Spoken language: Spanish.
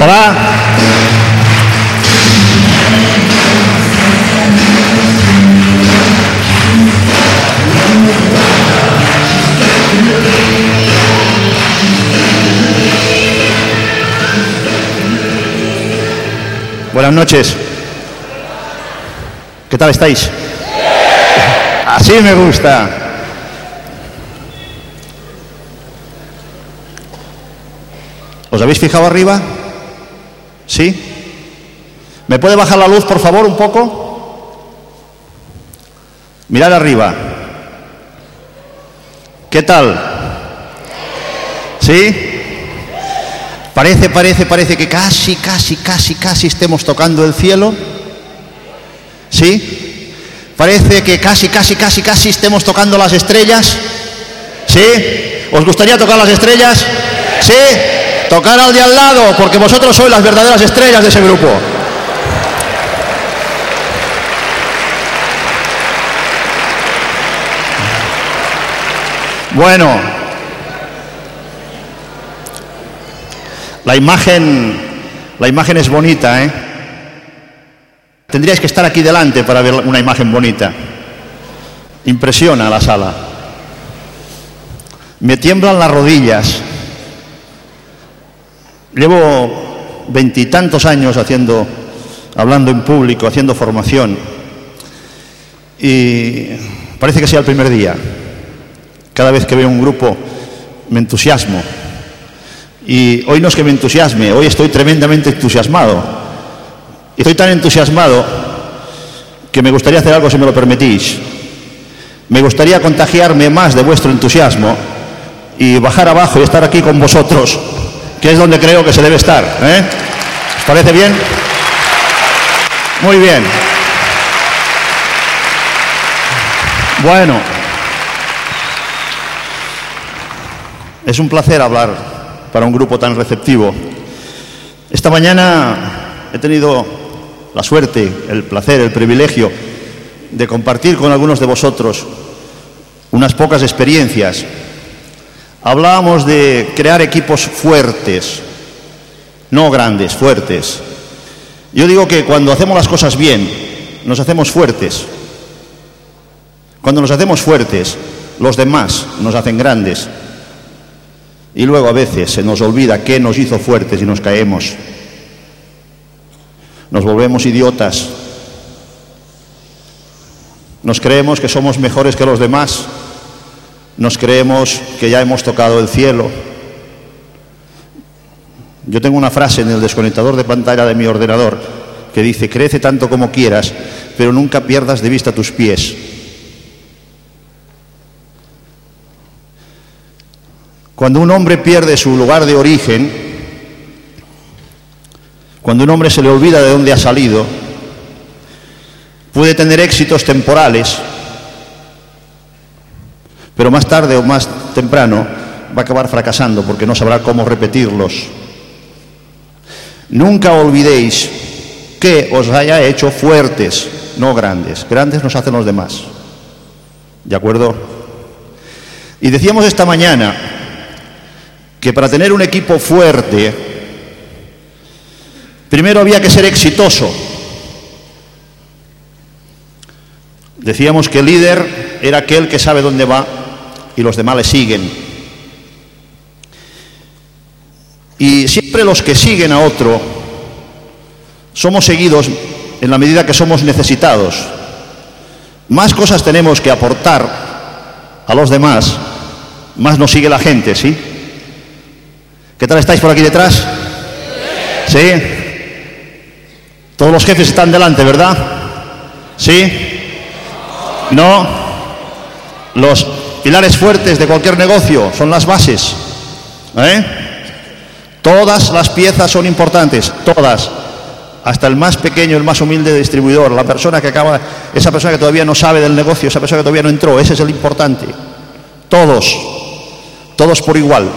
Hola. Buenas noches. ¿Qué tal estáis? Así me gusta. ¿Os habéis fijado arriba? ¿Sí? ¿Me puede bajar la luz, por favor, un poco? Mirad arriba. ¿Qué tal? ¿Sí? Parece, parece, parece que casi, casi, casi, casi estemos tocando el cielo. ¿Sí? Parece que casi, casi, casi, casi estemos tocando las estrellas. ¿Sí? ¿Os gustaría tocar las estrellas? ¿Sí? Tocar al de al lado, porque vosotros sois las verdaderas estrellas de ese grupo. Bueno, la imagen, la imagen es bonita, ¿eh? Tendríais que estar aquí delante para ver una imagen bonita. Impresiona la sala. Me tiemblan las rodillas. Llevo veintitantos años haciendo, hablando en público, haciendo formación. Y parece que sea el primer día. Cada vez que veo un grupo me entusiasmo. Y hoy no es que me entusiasme, hoy estoy tremendamente entusiasmado. Estoy tan entusiasmado que me gustaría hacer algo si me lo permitís. Me gustaría contagiarme más de vuestro entusiasmo y bajar abajo y estar aquí con vosotros, que es donde creo que se debe estar. ¿eh? ¿Os parece bien? Muy bien. Bueno, es un placer hablar para un grupo tan receptivo. Esta mañana he tenido la suerte, el placer, el privilegio de compartir con algunos de vosotros unas pocas experiencias. Hablábamos de crear equipos fuertes, no grandes, fuertes. Yo digo que cuando hacemos las cosas bien, nos hacemos fuertes. Cuando nos hacemos fuertes, los demás nos hacen grandes. Y luego a veces se nos olvida qué nos hizo fuertes y nos caemos. Nos volvemos idiotas. Nos creemos que somos mejores que los demás. Nos creemos que ya hemos tocado el cielo. Yo tengo una frase en el desconectador de pantalla de mi ordenador que dice, crece tanto como quieras, pero nunca pierdas de vista tus pies. Cuando un hombre pierde su lugar de origen, cuando un hombre se le olvida de dónde ha salido, puede tener éxitos temporales, pero más tarde o más temprano va a acabar fracasando porque no sabrá cómo repetirlos. Nunca olvidéis que os haya hecho fuertes, no grandes. Grandes nos hacen los demás. ¿De acuerdo? Y decíamos esta mañana que para tener un equipo fuerte, primero había que ser exitoso. Decíamos que el líder era aquel que sabe dónde va y los demás le siguen. Y siempre los que siguen a otro somos seguidos en la medida que somos necesitados. Más cosas tenemos que aportar a los demás, más nos sigue la gente, ¿sí? ¿Qué tal estáis por aquí detrás? ¿Sí? Todos los jefes están delante, ¿verdad? ¿Sí? No. Los pilares fuertes de cualquier negocio son las bases. ¿eh? Todas las piezas son importantes, todas. Hasta el más pequeño, el más humilde distribuidor, la persona que acaba, esa persona que todavía no sabe del negocio, esa persona que todavía no entró, ese es el importante. Todos, todos por igual.